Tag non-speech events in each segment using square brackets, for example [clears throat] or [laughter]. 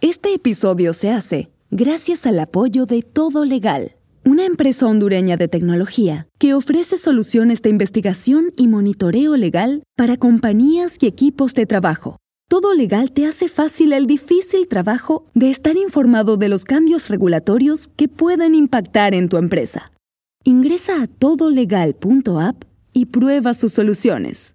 Este episodio se hace gracias al apoyo de Todo Legal, una empresa hondureña de tecnología que ofrece soluciones de investigación y monitoreo legal para compañías y equipos de trabajo. Todo Legal te hace fácil el difícil trabajo de estar informado de los cambios regulatorios que pueden impactar en tu empresa. Ingresa a todolegal.app y prueba sus soluciones.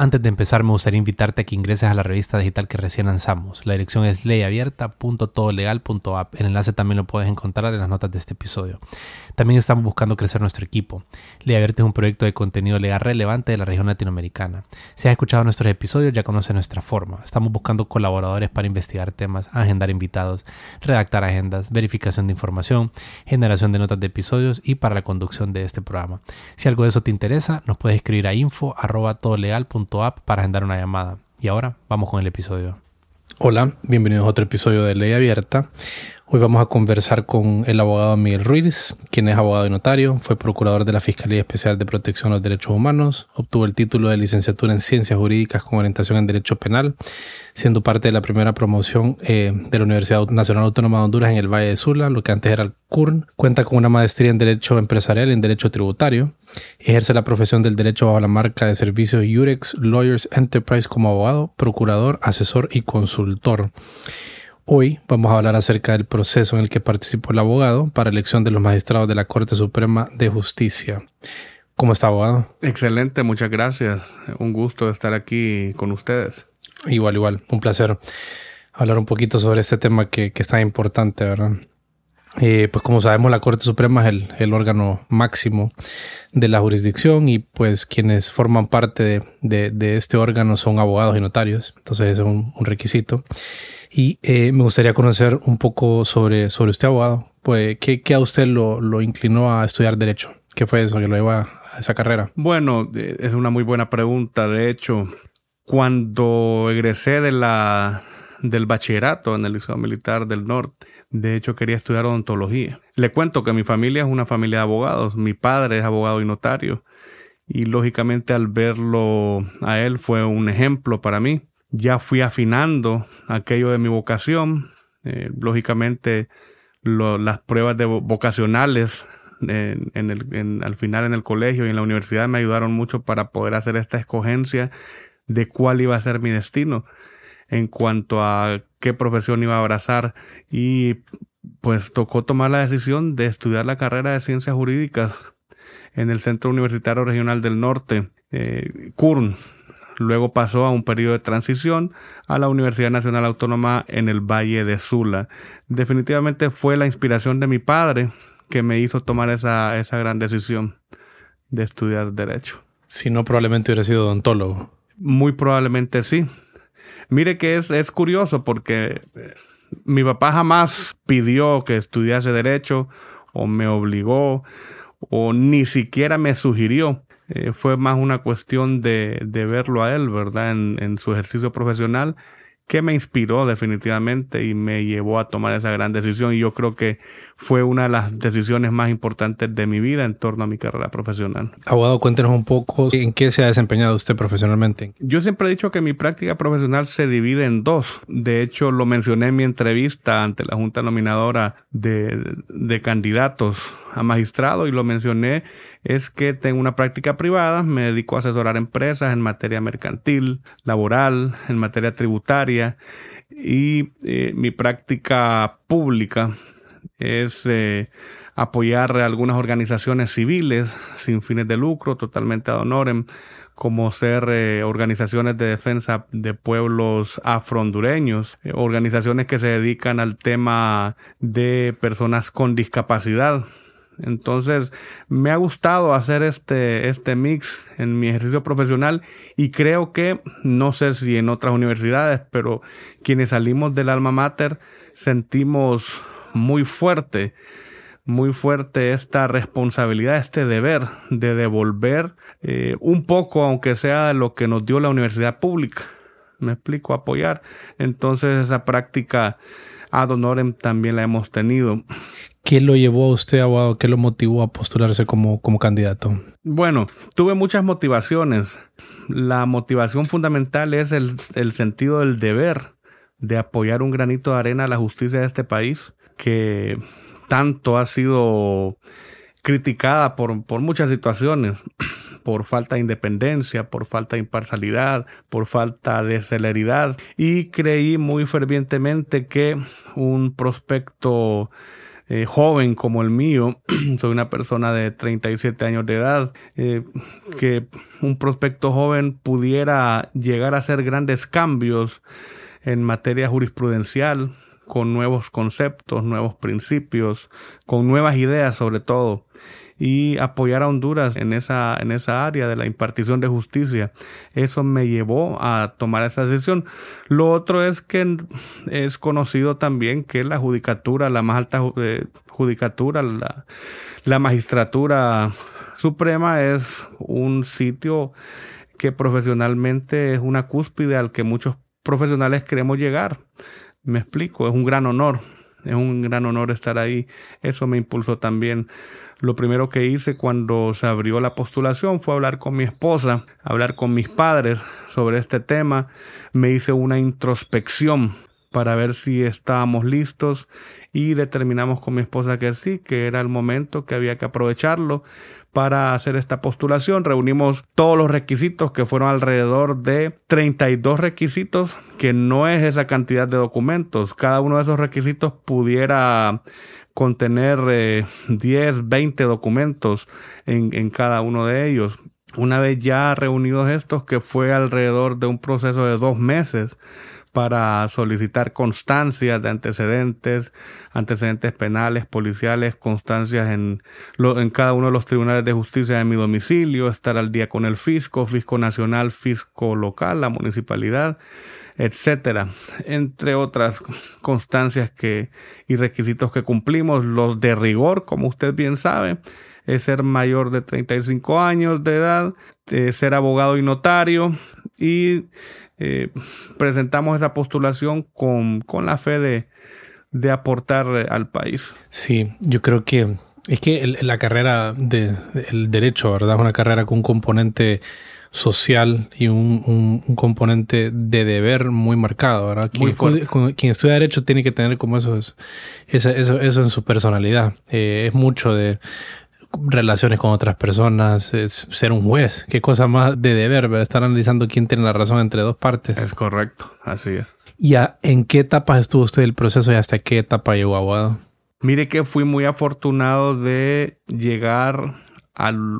Antes de empezar, me gustaría invitarte a que ingreses a la revista digital que recién lanzamos. La dirección es leyabierta.todolegal.app. El enlace también lo puedes encontrar en las notas de este episodio. También estamos buscando crecer nuestro equipo. Ley Abierta es un proyecto de contenido legal relevante de la región latinoamericana. Si has escuchado nuestros episodios, ya conoces nuestra forma. Estamos buscando colaboradores para investigar temas, agendar invitados, redactar agendas, verificación de información, generación de notas de episodios y para la conducción de este programa. Si algo de eso te interesa, nos puedes escribir a info.todolegal.app para agendar una llamada. Y ahora vamos con el episodio. Hola, bienvenidos a otro episodio de Ley Abierta. Hoy vamos a conversar con el abogado Miguel Ruiz, quien es abogado y notario, fue procurador de la Fiscalía Especial de Protección de los Derechos Humanos, obtuvo el título de licenciatura en Ciencias Jurídicas con orientación en Derecho Penal, siendo parte de la primera promoción eh, de la Universidad Nacional Autónoma de Honduras en el Valle de Sula, lo que antes era el CURN. Cuenta con una maestría en Derecho Empresarial y en Derecho Tributario. Ejerce la profesión del derecho bajo la marca de servicios Jurex Lawyers Enterprise como abogado, procurador, asesor y consultor. Hoy vamos a hablar acerca del proceso en el que participó el abogado para elección de los magistrados de la Corte Suprema de Justicia. ¿Cómo está, abogado? Excelente, muchas gracias. Un gusto estar aquí con ustedes. Igual, igual, un placer hablar un poquito sobre este tema que, que es tan importante, ¿verdad? Eh, pues como sabemos, la Corte Suprema es el, el, órgano máximo de la jurisdicción y pues quienes forman parte de, de, de este órgano son abogados y notarios. Entonces ese es un, un requisito. Y eh, me gustaría conocer un poco sobre, sobre usted, abogado. Pues, ¿qué, ¿qué, a usted lo, lo, inclinó a estudiar Derecho? ¿Qué fue eso que lo llevó a esa carrera? Bueno, eh, es una muy buena pregunta. De hecho, cuando egresé de la, del bachillerato en el Liceo Militar del Norte, de hecho quería estudiar odontología. Le cuento que mi familia es una familia de abogados. Mi padre es abogado y notario. Y lógicamente al verlo a él fue un ejemplo para mí ya fui afinando aquello de mi vocación. Eh, lógicamente, las pruebas de vocacionales al final en el colegio y en la universidad me ayudaron mucho para poder hacer esta escogencia de cuál iba a ser mi destino en cuanto a qué profesión iba a abrazar y pues tocó tomar la decisión de estudiar la carrera de ciencias jurídicas en el Centro Universitario Regional del Norte, eh, CURN, Luego pasó a un periodo de transición a la Universidad Nacional Autónoma en el Valle de Sula. Definitivamente fue la inspiración de mi padre que me hizo tomar esa, esa gran decisión de estudiar Derecho. Si no, probablemente hubiera sido odontólogo. Muy probablemente sí. Mire que es, es curioso porque eh, mi papá jamás pidió que estudiase Derecho o me obligó o ni siquiera me sugirió. Eh, fue más una cuestión de, de verlo a él, ¿verdad? En, en, su ejercicio profesional que me inspiró definitivamente y me llevó a tomar esa gran decisión. Y yo creo que fue una de las decisiones más importantes de mi vida en torno a mi carrera profesional. Abogado, cuéntenos un poco en qué se ha desempeñado usted profesionalmente. Yo siempre he dicho que mi práctica profesional se divide en dos. De hecho, lo mencioné en mi entrevista ante la Junta Nominadora de, de candidatos a magistrado y lo mencioné es que tengo una práctica privada, me dedico a asesorar empresas en materia mercantil, laboral, en materia tributaria y eh, mi práctica pública es eh, apoyar a algunas organizaciones civiles sin fines de lucro, totalmente ad honorem, como ser eh, organizaciones de defensa de pueblos afro-hondureños, eh, organizaciones que se dedican al tema de personas con discapacidad. Entonces, me ha gustado hacer este, este mix en mi ejercicio profesional y creo que, no sé si en otras universidades, pero quienes salimos del alma mater sentimos muy fuerte muy fuerte esta responsabilidad, este deber de devolver eh, un poco, aunque sea lo que nos dio la universidad pública. Me explico, apoyar. Entonces esa práctica ad honorem también la hemos tenido. ¿Qué lo llevó a usted, abogado? ¿Qué lo motivó a postularse como, como candidato? Bueno, tuve muchas motivaciones. La motivación fundamental es el, el sentido del deber de apoyar un granito de arena a la justicia de este país, que tanto ha sido criticada por, por muchas situaciones, [clears throat] por falta de independencia, por falta de imparcialidad, por falta de celeridad, y creí muy fervientemente que un prospecto eh, joven como el mío, [clears throat] soy una persona de 37 años de edad, eh, que un prospecto joven pudiera llegar a hacer grandes cambios en materia jurisprudencial, con nuevos conceptos, nuevos principios, con nuevas ideas sobre todo y apoyar a Honduras en esa, en esa área de la impartición de justicia. Eso me llevó a tomar esa decisión. Lo otro es que es conocido también que la judicatura, la más alta eh, judicatura, la, la magistratura suprema es un sitio que profesionalmente es una cúspide al que muchos profesionales queremos llegar. Me explico, es un gran honor, es un gran honor estar ahí. Eso me impulsó también. Lo primero que hice cuando se abrió la postulación fue hablar con mi esposa, hablar con mis padres sobre este tema. Me hice una introspección para ver si estábamos listos y determinamos con mi esposa que sí, que era el momento, que había que aprovecharlo para hacer esta postulación. Reunimos todos los requisitos, que fueron alrededor de 32 requisitos, que no es esa cantidad de documentos. Cada uno de esos requisitos pudiera contener 10, eh, 20 documentos en, en cada uno de ellos. Una vez ya reunidos estos, que fue alrededor de un proceso de dos meses, para solicitar constancias de antecedentes, antecedentes penales, policiales, constancias en, cada uno de los tribunales de justicia de mi domicilio, estar al día con el fisco, fisco nacional, fisco local, la municipalidad, etcétera, entre otras constancias que y requisitos que cumplimos, los de rigor, como usted bien sabe, es ser mayor de 35 años de edad, eh, ser abogado y notario y eh, presentamos esa postulación con, la fe de, de aportar eh, al país. Sí, yo creo que es que la carrera del derecho, ¿verdad? Es una carrera con un componente social y un, componente de deber muy marcado, ¿verdad? Quien, quien, estudia derecho tiene que tener como eso, eso, eso, eso en su personalidad. Eh, es mucho de relaciones con otras personas, es ser un juez. Qué cosa más de deber, estar analizando quién tiene la razón entre dos partes. Es correcto, así es. ¿Y en qué etapas estuvo usted el proceso y hasta qué etapa llegó abogado? Mire que fui muy afortunado de llegar al,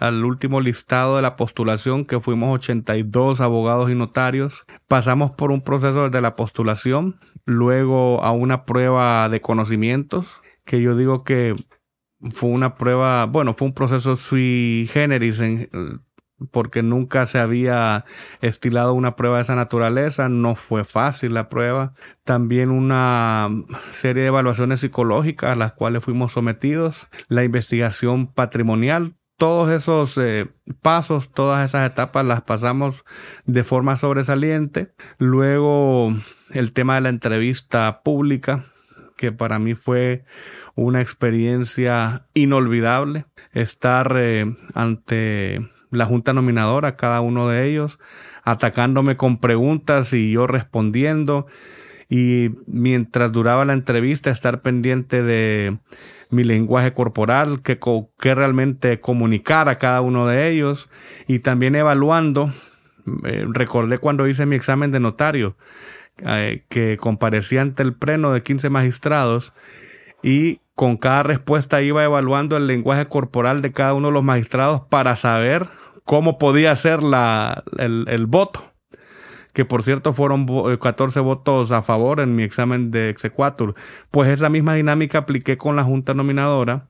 al, último listado de la postulación, que fuimos 82 abogados y notarios. Pasamos por un proceso desde la postulación, luego a una prueba de conocimientos, que yo digo que fue una prueba, bueno, fue un proceso sui generis porque nunca se había estilado una prueba de esa naturaleza, no fue fácil la prueba. También una serie de evaluaciones psicológicas a las cuales fuimos sometidos, la investigación patrimonial, todos esos eh, pasos, todas esas etapas las pasamos de forma sobresaliente. Luego el tema de la entrevista pública, que para mí fue una experiencia inolvidable estar eh, ante la junta nominadora, cada uno de ellos, atacándome con preguntas y yo respondiendo. Y mientras duraba la entrevista, estar pendiente de mi lenguaje corporal, que, que realmente comunicar a cada uno de ellos y también evaluando. Eh, recordé cuando hice mi examen de notario, eh, que comparecía ante el pleno de 15 magistrados y con cada respuesta iba evaluando el lenguaje corporal de cada uno de los magistrados para saber cómo podía ser la, el, voto. Que por cierto fueron 14 eh, votos a favor en mi examen de exequatur. Pues esa misma dinámica apliqué con la junta nominadora.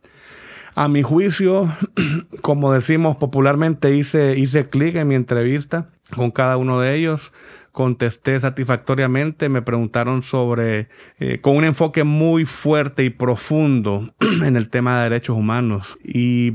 A mi juicio, [clears throat] como decimos popularmente, hice, hice clic en mi entrevista con cada uno de ellos contesté satisfactoriamente. Me preguntaron sobre, eh, con un enfoque muy fuerte y profundo [clears throat] en el tema de derechos humanos y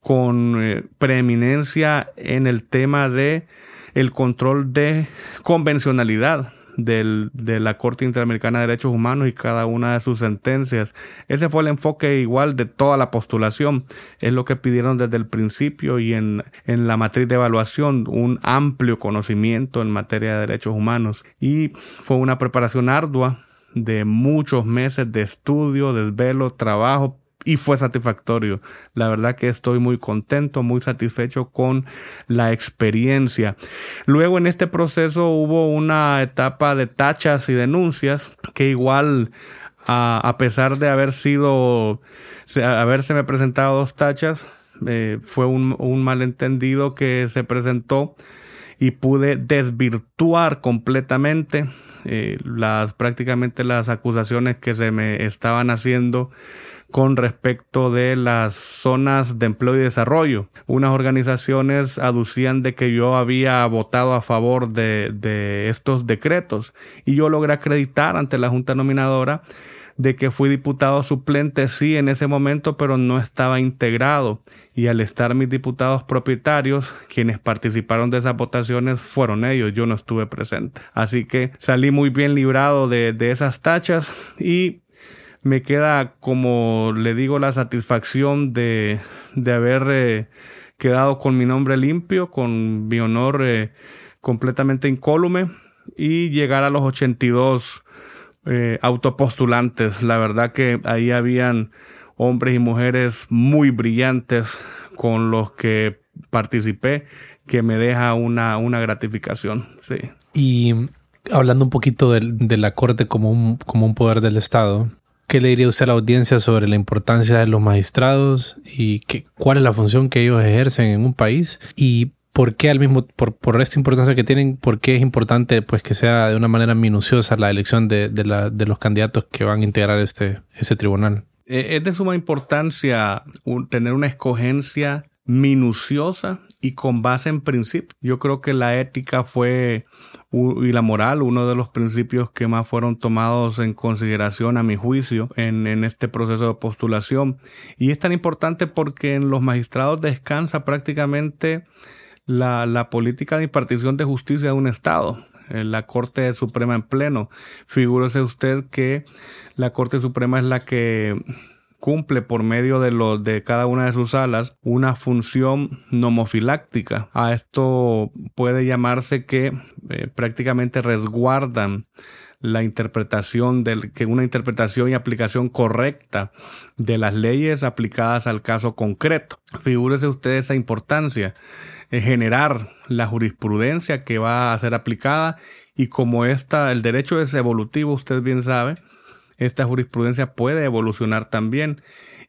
con eh, preeminencia en el tema de el control de convencionalidad del, de la Corte Interamericana de Derechos Humanos y cada una de sus sentencias. Ese fue el enfoque igual de toda la postulación. Es lo que pidieron desde el principio y en, en la matriz de evaluación, un amplio conocimiento en materia de derechos humanos. Y fue una preparación ardua de muchos meses de estudio, desvelo, trabajo y fue satisfactorio. La verdad que estoy muy contento, muy satisfecho con la experiencia. Luego en este proceso hubo una etapa de tachas y denuncias que igual a, pesar de haber sido, haberse me presentado dos tachas, eh, fue un, un malentendido que se presentó y pude desvirtuar completamente eh, las prácticamente las acusaciones que se me estaban haciendo con respecto de las zonas de empleo y desarrollo. Unas organizaciones aducían de que yo había votado a favor de, de estos decretos y yo logré acreditar ante la Junta Nominadora de que fui diputado suplente, sí, en ese momento, pero no estaba integrado. Y al estar mis diputados propietarios, quienes participaron de esas votaciones fueron ellos, yo no estuve presente. Así que salí muy bien librado de, de esas tachas y me queda, como le digo, la satisfacción de, de haber eh, quedado con mi nombre limpio, con mi honor eh, completamente incólume y llegar a los 82 eh, autopostulantes. La verdad que ahí habían hombres y mujeres muy brillantes con los que participé, que me deja una, una gratificación. Sí. Y hablando un poquito de, de la Corte como un, como un poder del Estado, ¿Qué le diría usted a la audiencia sobre la importancia de los magistrados y cuál es la función que ellos ejercen en un país? Y por qué al mismo, por, por esta importancia que tienen, por qué es importante pues que sea de una manera minuciosa la elección de, de, la, de los candidatos que van a integrar este, ese tribunal? Eh, es de suma importancia tener una escogencia minuciosa y con base en principios. Yo creo que la ética fue y la moral, uno de los principios que más fueron tomados en consideración a mi juicio en, en este proceso de postulación. Y es tan importante porque en los magistrados descansa prácticamente la, la política de impartición de justicia de un Estado la Corte Suprema en pleno. Figúrese usted que la Corte Suprema es la que cumple por medio de los de cada una de sus alas una función nomofiláctica. A esto puede llamarse que eh, prácticamente resguardan la interpretación del que una interpretación y aplicación correcta de las leyes aplicadas al caso concreto. Figúrese usted esa importancia, en generar la jurisprudencia que va a ser aplicada y como esta, el derecho es evolutivo, usted bien sabe, esta jurisprudencia puede evolucionar también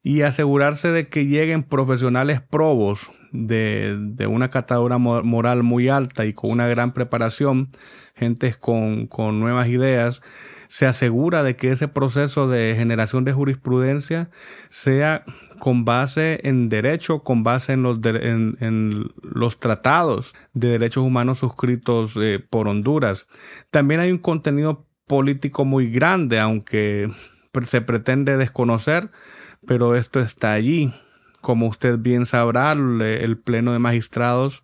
y asegurarse de que lleguen profesionales probos de, de una catadura moral muy alta y con una gran preparación, gentes con, con nuevas ideas, se asegura de que ese proceso de generación de jurisprudencia sea con base en derecho, con base en los, en, en los tratados de derechos humanos suscritos eh, por Honduras. También hay un contenido político muy grande, aunque se pretende desconocer, pero esto está allí. Como usted bien sabrá, el Pleno de Magistrados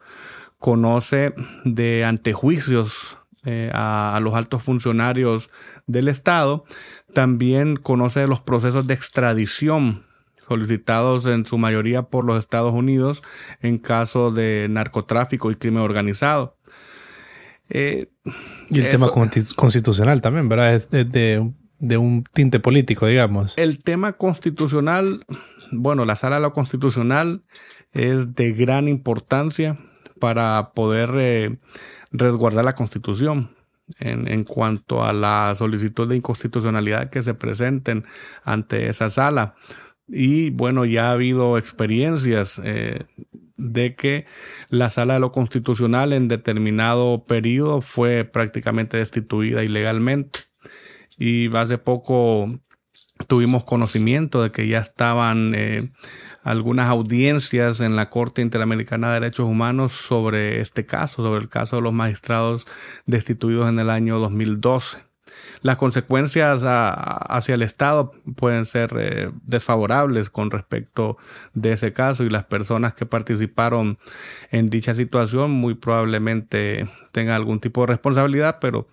conoce de antejuicios eh, a, los altos funcionarios del Estado, también conoce los procesos de extradición solicitados en su mayoría por los Estados Unidos en caso de narcotráfico y crimen organizado. Eh, y el tema constitucional también, ¿verdad? Es de, de, un tinte político, digamos. El tema constitucional, bueno, la sala de lo constitucional es de gran importancia para poder eh, resguardar la constitución. En, en, cuanto a la solicitud de inconstitucionalidad que se presenten ante esa sala. Y bueno, ya ha habido experiencias eh, de que la sala de lo constitucional en determinado periodo fue prácticamente destituida ilegalmente. Y hace poco tuvimos conocimiento de que ya estaban eh, algunas audiencias en la Corte Interamericana de Derechos Humanos sobre este caso, sobre el caso de los magistrados destituidos en el año 2012. Las consecuencias hacia el Estado pueden ser eh, desfavorables con respecto de ese caso y las personas que participaron en dicha situación muy probablemente tengan algún tipo de responsabilidad, pero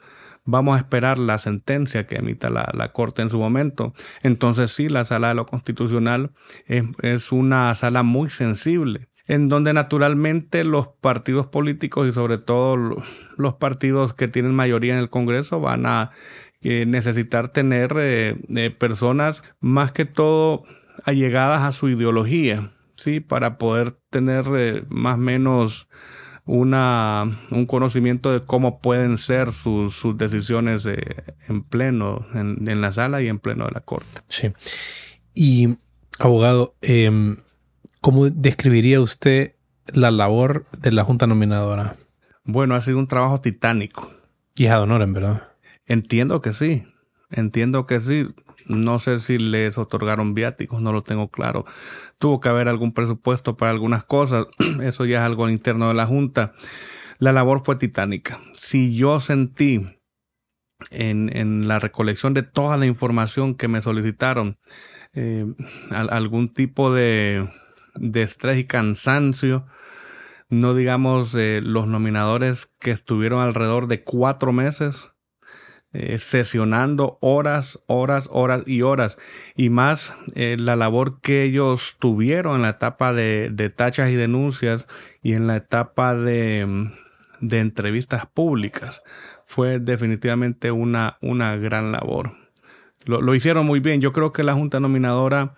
vamos a esperar la sentencia que emita la, Corte en su momento. Entonces sí, la sala de lo constitucional es, una sala muy sensible en donde naturalmente los partidos políticos y sobre todo los partidos que tienen mayoría en el Congreso van a eh, necesitar tener eh, eh, personas más que todo allegadas a su ideología, ¿sí? Para poder tener más o menos una, un conocimiento de cómo pueden ser sus, sus decisiones en pleno, en, en, la sala y en pleno de la corte. Sí. Y, abogado, eh, ¿cómo describiría usted la labor de la Junta Nominadora? Bueno, ha sido un trabajo titánico. Y es ad honorem, ¿verdad? Entiendo que sí. Entiendo que sí. No sé si les otorgaron viáticos, no lo tengo claro. Tuvo que haber algún presupuesto para algunas cosas. [clears throat] Eso ya es algo interno de la Junta. La labor fue titánica. Si yo sentí en, en la recolección de toda la información que me solicitaron eh, algún tipo de, de estrés y cansancio, no digamos eh, los nominadores que estuvieron alrededor de cuatro meses eh, sesionando horas, horas, horas y horas. Y más eh, la labor que ellos tuvieron en la etapa de, tachas y denuncias y en la etapa de, de entrevistas públicas. Fue definitivamente una, una gran labor. Lo, lo hicieron muy bien. Yo creo que la Junta Nominadora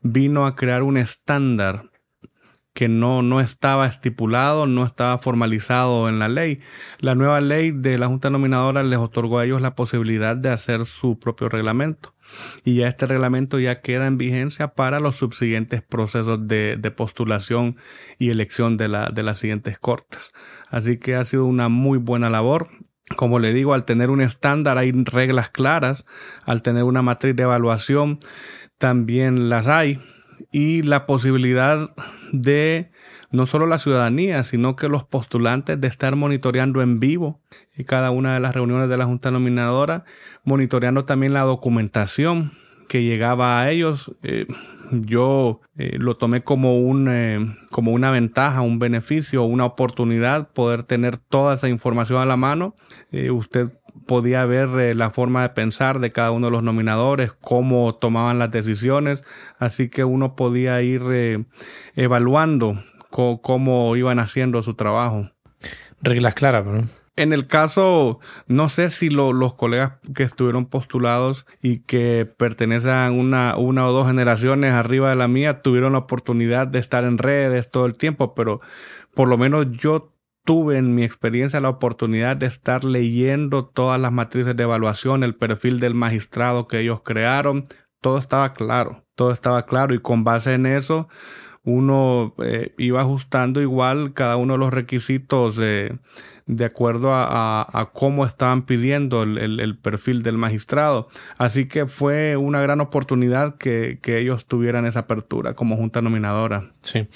vino a crear un estándar que no, no estaba estipulado, no estaba formalizado en la ley. La nueva ley de la Junta Nominadora les otorgó a ellos la posibilidad de hacer su propio reglamento. Y ya este reglamento ya queda en vigencia para los subsiguientes procesos de, de postulación y elección de, la, de las siguientes cortes. Así que ha sido una muy buena labor. Como le digo, al tener un estándar hay reglas claras, al tener una matriz de evaluación también las hay y la posibilidad de no solo la ciudadanía, sino que los postulantes de estar monitoreando en vivo y cada una de las reuniones de la Junta Nominadora, monitoreando también la documentación que llegaba a ellos. Eh, yo eh, lo tomé como un eh, como una ventaja, un beneficio, una oportunidad poder tener toda esa información a la mano. usted podía ver eh, la forma de pensar de cada uno de los nominadores, cómo tomaban las decisiones, así que uno podía ir eh, evaluando cómo iban haciendo su trabajo. Reglas claras, ¿no? En el caso, no sé si los colegas que estuvieron postulados y que pertenecen una, una o dos generaciones arriba de la mía tuvieron la oportunidad de estar en redes todo el tiempo, pero por lo menos yo tuve en mi experiencia la oportunidad de estar leyendo todas las matrices de evaluación, el perfil del magistrado que ellos crearon, todo estaba claro, todo estaba claro y con base en eso uno eh, iba ajustando igual cada uno de los requisitos de acuerdo a, cómo estaban pidiendo el, perfil del magistrado. Así que fue una gran oportunidad que, que ellos tuvieran esa apertura como junta nominadora. Sí.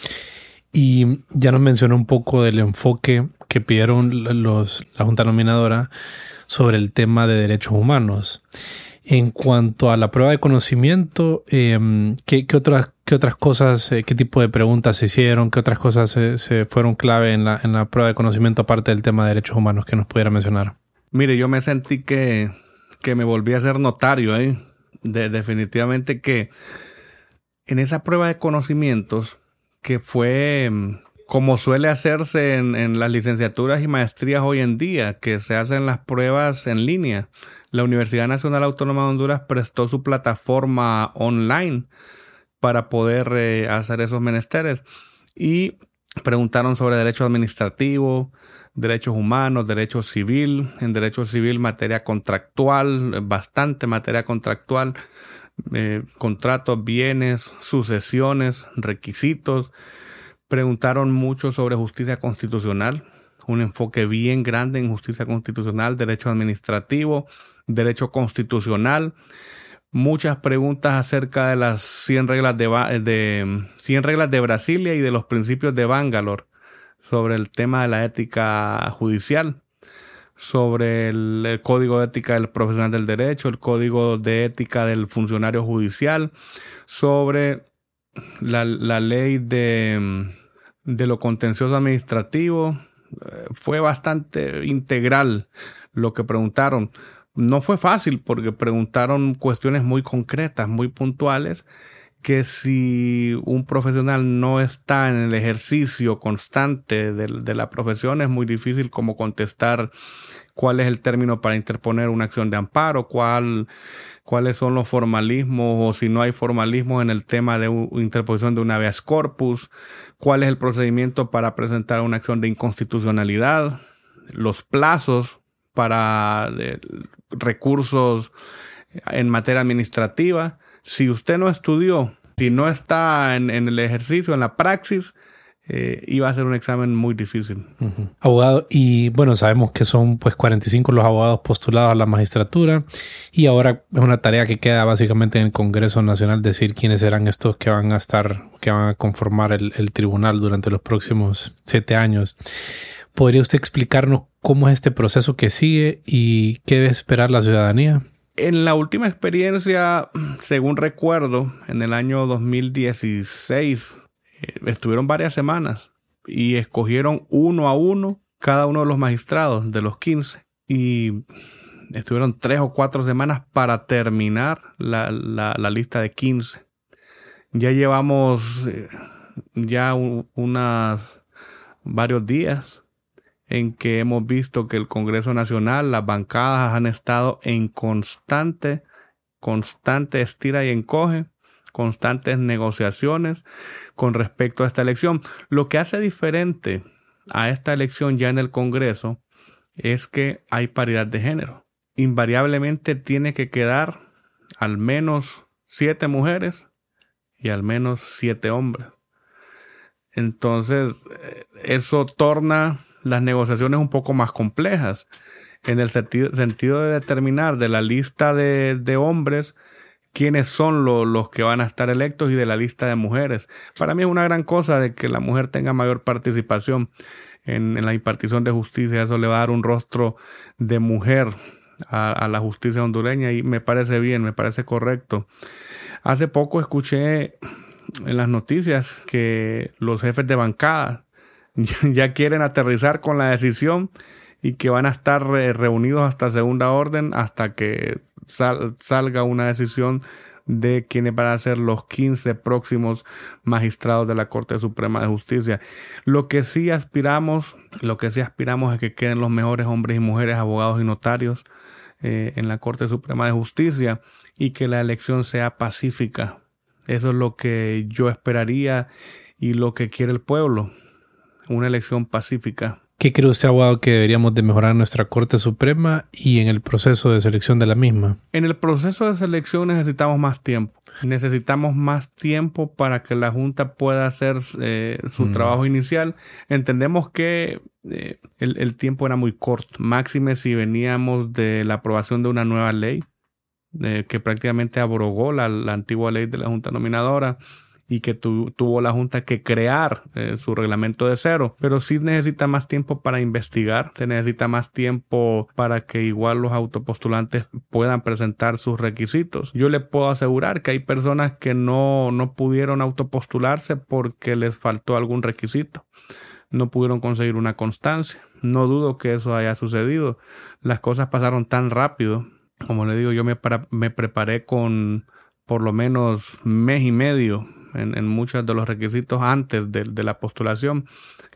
Y ya nos mencionó un poco del enfoque que pidieron los, la Junta Nominadora sobre el tema de derechos humanos. En cuanto a la prueba de conocimiento, em, ¿qué, otras, qué otras cosas, eh, qué tipo de preguntas se hicieron, qué otras cosas se, fueron clave en la, en la prueba de conocimiento aparte del tema de derechos humanos que nos pudiera mencionar? Mire, yo me sentí que, que me volví a ser notario, ¿eh? De, definitivamente que en esa prueba de conocimientos que fue mm, como suele hacerse en, las licenciaturas y maestrías hoy en día, que se hacen las pruebas en línea. La Universidad Nacional Autónoma de Honduras prestó su plataforma online para poder eh, hacer esos menesteres y preguntaron sobre derecho administrativo, derechos humanos, derecho civil, en derecho civil materia contractual, bastante materia contractual, eh, contratos, bienes, sucesiones, requisitos. Preguntaron mucho sobre justicia constitucional, un enfoque bien grande en justicia constitucional, derecho administrativo, derecho constitucional. muchas preguntas acerca de las 100 reglas de, de, 100 reglas de Brasilia y de los principios de Bangalore sobre el tema de la ética judicial, sobre el, código de ética del profesional del derecho, el código de ética del funcionario judicial, sobre la, la ley de, de lo contencioso administrativo. Fue bastante integral lo que preguntaron. No fue fácil porque preguntaron cuestiones muy concretas, muy puntuales, que si un profesional no está en el ejercicio constante de, la profesión es muy difícil como contestar cuál es el término para interponer una acción de amparo, cuál, cuáles son los formalismos o si no hay formalismos en el tema de interposición de un habeas corpus, cuál es el procedimiento para presentar una acción de inconstitucionalidad, los plazos para recursos en materia administrativa. Si usted no estudió, si no está en, el ejercicio, en la praxis, eh, iba a ser un examen muy difícil. Abogado, y bueno, sabemos que son pues 45 los abogados postulados a la magistratura y ahora es una tarea que queda básicamente en el Congreso Nacional decir quiénes serán estos que van a estar, que van a conformar el, el tribunal durante los próximos siete años. ¿Podría usted explicarnos cómo es este proceso que sigue y qué debe esperar la ciudadanía? En la última experiencia, según recuerdo, en el año 2016, eh, estuvieron varias semanas y escogieron uno a uno cada uno de los magistrados de los 15 y estuvieron tres o cuatro semanas para terminar la, lista de 15. Ya llevamos eh, ya unas varios días en que hemos visto que el Congreso Nacional, las bancadas han estado en constante, constante estira y encoge, constantes negociaciones con respecto a esta elección. Lo que hace diferente a esta elección ya en el Congreso es que hay paridad de género. Invariablemente tiene que quedar al menos siete mujeres y al menos siete hombres. Entonces, eh, eso torna las negociaciones un poco más complejas en el sentido, de determinar de la lista de, hombres quiénes son los que van a estar electos y de la lista de mujeres. Para mí es una gran cosa de que la mujer tenga mayor participación en, la impartición de justicia. Eso le va a dar un rostro de mujer a, a, la justicia hondureña y me parece bien, me parece correcto. Hace poco escuché en las noticias que los jefes de bancada [laughs] ya quieren aterrizar con la decisión y que van a estar reunidos hasta segunda orden hasta que salga una decisión de quiénes van a ser los 15 próximos magistrados de la Corte Suprema de Justicia. Lo que sí aspiramos, lo que sí aspiramos es que queden los mejores hombres y mujeres, abogados y notarios eh, en la Corte Suprema de Justicia y que la elección sea pacífica. Eso es lo que yo esperaría y lo que quiere el pueblo una elección pacífica. ¿Qué cree usted, abogado, que deberíamos de mejorar nuestra Corte Suprema y en el proceso de selección de la misma? En el proceso de selección necesitamos más tiempo. Necesitamos más tiempo para que la Junta pueda hacer eh, su mm. trabajo inicial. Entendemos que eh, el, tiempo era muy corto. Máxime si veníamos de la aprobación de una nueva ley eh, que prácticamente abrogó la antigua ley de la Junta Nominadora y que tuvo la Junta que crear eh, su reglamento de cero, pero sí necesita más tiempo para investigar, se necesita más tiempo para que igual los autopostulantes puedan presentar sus requisitos. Yo le puedo asegurar que hay personas que no, no pudieron autopostularse porque les faltó algún requisito no pudieron conseguir una constancia. No dudo que eso haya sucedido. Las cosas pasaron tan rápido. Como le digo, yo me, me preparé con por lo menos mes y medio en, muchos de los requisitos antes de, la postulación.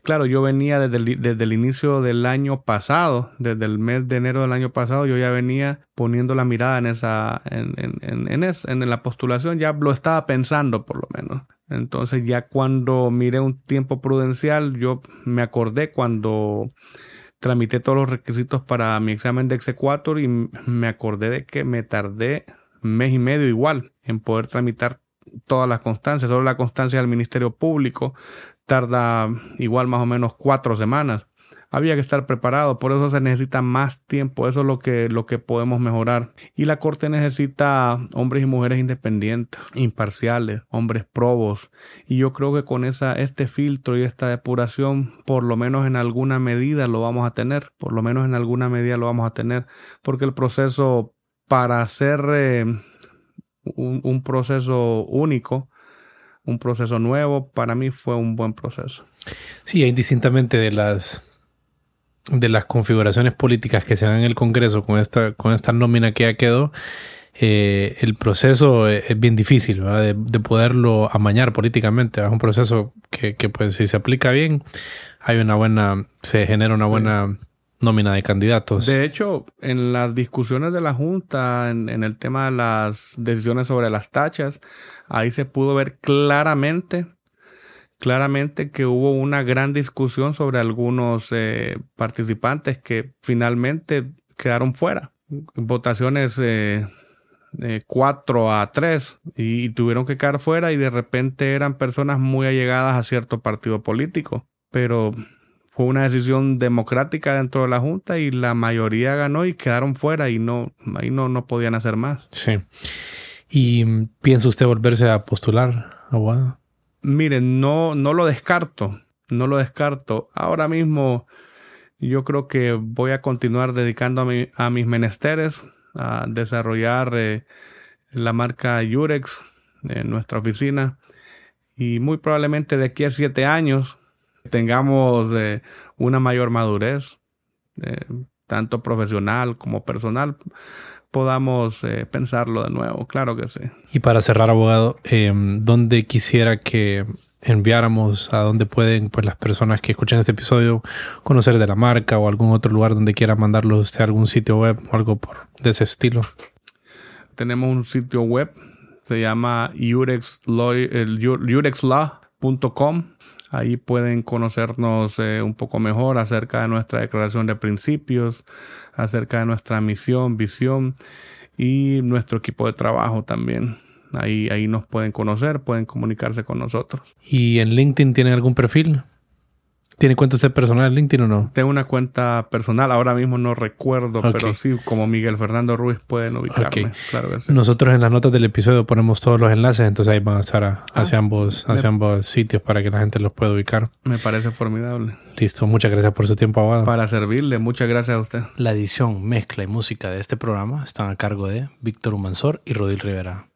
Claro, yo venía desde el, desde el inicio del año pasado, desde el mes de enero del año pasado, yo ya venía poniendo la mirada en esa, en, en, en, en la postulación, ya lo estaba pensando por lo menos. Entonces ya cuando miré un tiempo prudencial, yo me acordé cuando tramité todos los requisitos para mi examen de exequatur y me acordé de que me tardé mes y medio igual en poder tramitar todas las constancias. Solo la constancia del Ministerio Público tarda igual más o menos cuatro semanas. había que estar preparado, por eso se necesita más tiempo, eso es lo que, lo que podemos mejorar. Y la Corte necesita hombres y mujeres independientes, imparciales, hombres probos, y yo creo que con esa, este filtro y esta depuración, por lo menos en alguna medida lo vamos a tener, por lo menos en alguna medida lo vamos a tener, porque el proceso para eh, un, un proceso único, un proceso nuevo, para mí fue un buen proceso. Sí, indistintamente de las de las configuraciones políticas que se dan en el Congreso con esta, con esta nómina que ya quedó, eh, el proceso es bien difícil de, de, poderlo amañar políticamente. Es un proceso que, que, pues, si se aplica bien, hay una buena, se genera una buena nómina de candidatos. De hecho, en las discusiones de la Junta, en, el tema de las decisiones sobre las tachas, ahí se pudo ver claramente claramente que hubo una gran discusión sobre algunos eh, participantes que finalmente quedaron fuera. Votaciones eh, 4 a 3 y, y, tuvieron que quedar fuera y de repente eran personas muy allegadas a cierto partido político. Pero fue una decisión democrática dentro de la Junta y la mayoría ganó y quedaron fuera y no, ahí no, no podían hacer más. Sí. ¿Y piensa usted volverse a postular, abogado? Miren, no, no lo descarto, no lo descarto. Ahora mismo yo creo que voy a continuar dedicando a, mi, a mis menesteres, a desarrollar eh, la marca Yurex en nuestra oficina y muy probablemente de aquí a siete años tengamos eh, una mayor madurez, eh, tanto profesional como personal, podamos eh, pensarlo de nuevo, claro que sí. Y para cerrar, abogado, eh, ¿dónde quisiera que enviáramos, a dónde pueden pues las personas que escuchan este episodio conocer de la marca o algún otro lugar donde quiera mandarlos usted a algún sitio web o algo por, de ese estilo? Tenemos un sitio web, se llama urexlaw.com. Ahí pueden conocernos eh, un poco mejor acerca de nuestra declaración de principios, acerca de nuestra misión, visión y nuestro equipo de trabajo también. Ahí, ahí nos pueden conocer, pueden comunicarse con nosotros. ¿Y en LinkedIn tienen algún perfil? ¿Tiene cuenta usted personal en LinkedIn o no? Tengo una cuenta personal, ahora mismo no recuerdo, okay. pero sí, como Miguel Fernando Ruiz pueden ubicarme. Okay. Claro que sí. Nosotros en las notas del episodio ponemos todos los enlaces, entonces ahí van a estar a, ah, hacia, ambos, hacia ambos sitios para que la gente los pueda ubicar. Me parece formidable. Listo, muchas gracias por su tiempo, abogado. Para servirle, muchas gracias a usted. La edición, mezcla y música de este programa están a cargo de Víctor Humansor y Rodil Rivera.